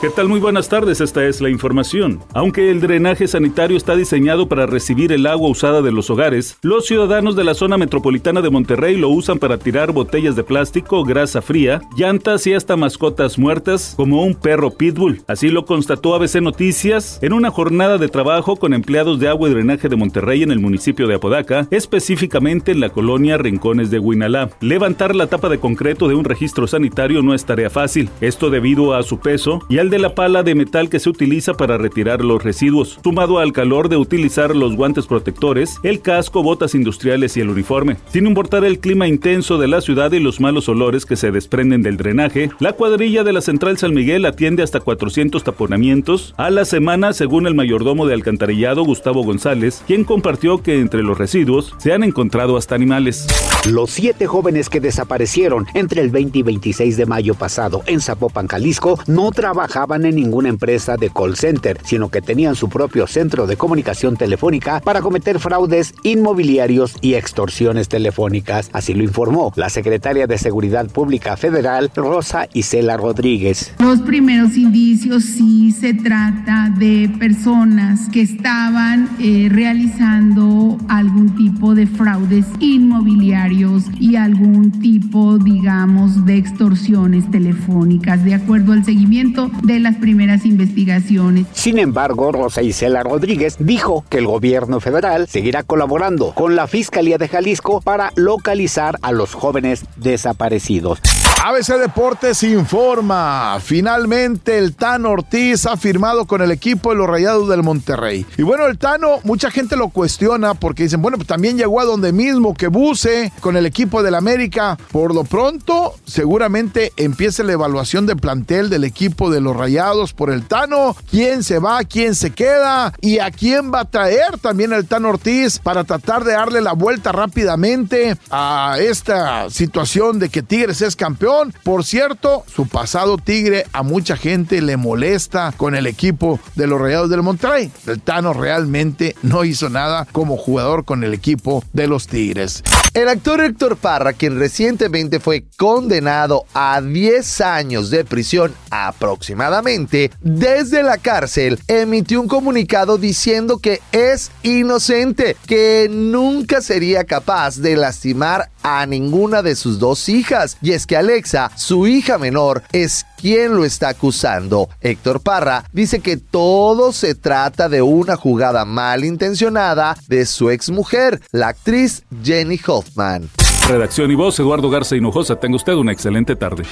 ¿Qué tal? Muy buenas tardes, esta es la información. Aunque el drenaje sanitario está diseñado para recibir el agua usada de los hogares, los ciudadanos de la zona metropolitana de Monterrey lo usan para tirar botellas de plástico, grasa fría, llantas y hasta mascotas muertas, como un perro pitbull. Así lo constató ABC Noticias en una jornada de trabajo con empleados de agua y drenaje de Monterrey en el municipio de Apodaca, específicamente en la colonia Rincones de Huinalá. Levantar la tapa de concreto de un registro sanitario no es tarea fácil, esto debido a su peso y al de la pala de metal que se utiliza para retirar los residuos, sumado al calor de utilizar los guantes protectores, el casco, botas industriales y el uniforme. Sin importar el clima intenso de la ciudad y los malos olores que se desprenden del drenaje, la cuadrilla de la Central San Miguel atiende hasta 400 taponamientos a la semana según el mayordomo de alcantarillado Gustavo González, quien compartió que entre los residuos se han encontrado hasta animales. Los siete jóvenes que desaparecieron entre el 20 y 26 de mayo pasado en Zapopan, Jalisco, no trabajan en ninguna empresa de call center, sino que tenían su propio centro de comunicación telefónica para cometer fraudes inmobiliarios y extorsiones telefónicas. Así lo informó la secretaria de Seguridad Pública Federal, Rosa Isela Rodríguez. Los primeros indicios sí se trata de personas que estaban eh, realizando algún tipo de fraudes inmobiliarios y algún tipo, digamos, de extorsiones telefónicas. De acuerdo al seguimiento de las primeras investigaciones. Sin embargo, Rosa Isela Rodríguez dijo que el gobierno federal seguirá colaborando con la Fiscalía de Jalisco para localizar a los jóvenes desaparecidos. ABC Deportes informa. Finalmente el Tano Ortiz ha firmado con el equipo de los Rayados del Monterrey. Y bueno, el Tano, mucha gente lo cuestiona porque dicen, bueno, pues también llegó a donde mismo que Buse con el equipo del América. Por lo pronto, seguramente empiece la evaluación de plantel del equipo de los Rayados por el Tano. ¿Quién se va? ¿Quién se queda? ¿Y a quién va a traer también el Tano Ortiz para tratar de darle la vuelta rápidamente a esta situación de que Tigres es campeón? Por cierto, su pasado Tigre a mucha gente le molesta con el equipo de los Rayados del Monterrey. El Tano realmente no hizo nada como jugador con el equipo de los Tigres. El actor Héctor Parra, quien recientemente fue condenado a 10 años de prisión aproximadamente desde la cárcel, emitió un comunicado diciendo que es inocente, que nunca sería capaz de lastimar a ninguna de sus dos hijas. Y es que Alexa, su hija menor, es quien lo está acusando. Héctor Parra dice que todo se trata de una jugada malintencionada de su exmujer, la actriz Jenny Hoffman. Redacción y voz, Eduardo Garza Hinojosa. Tenga usted una excelente tarde.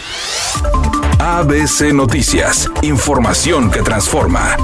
ABC Noticias. Información que transforma.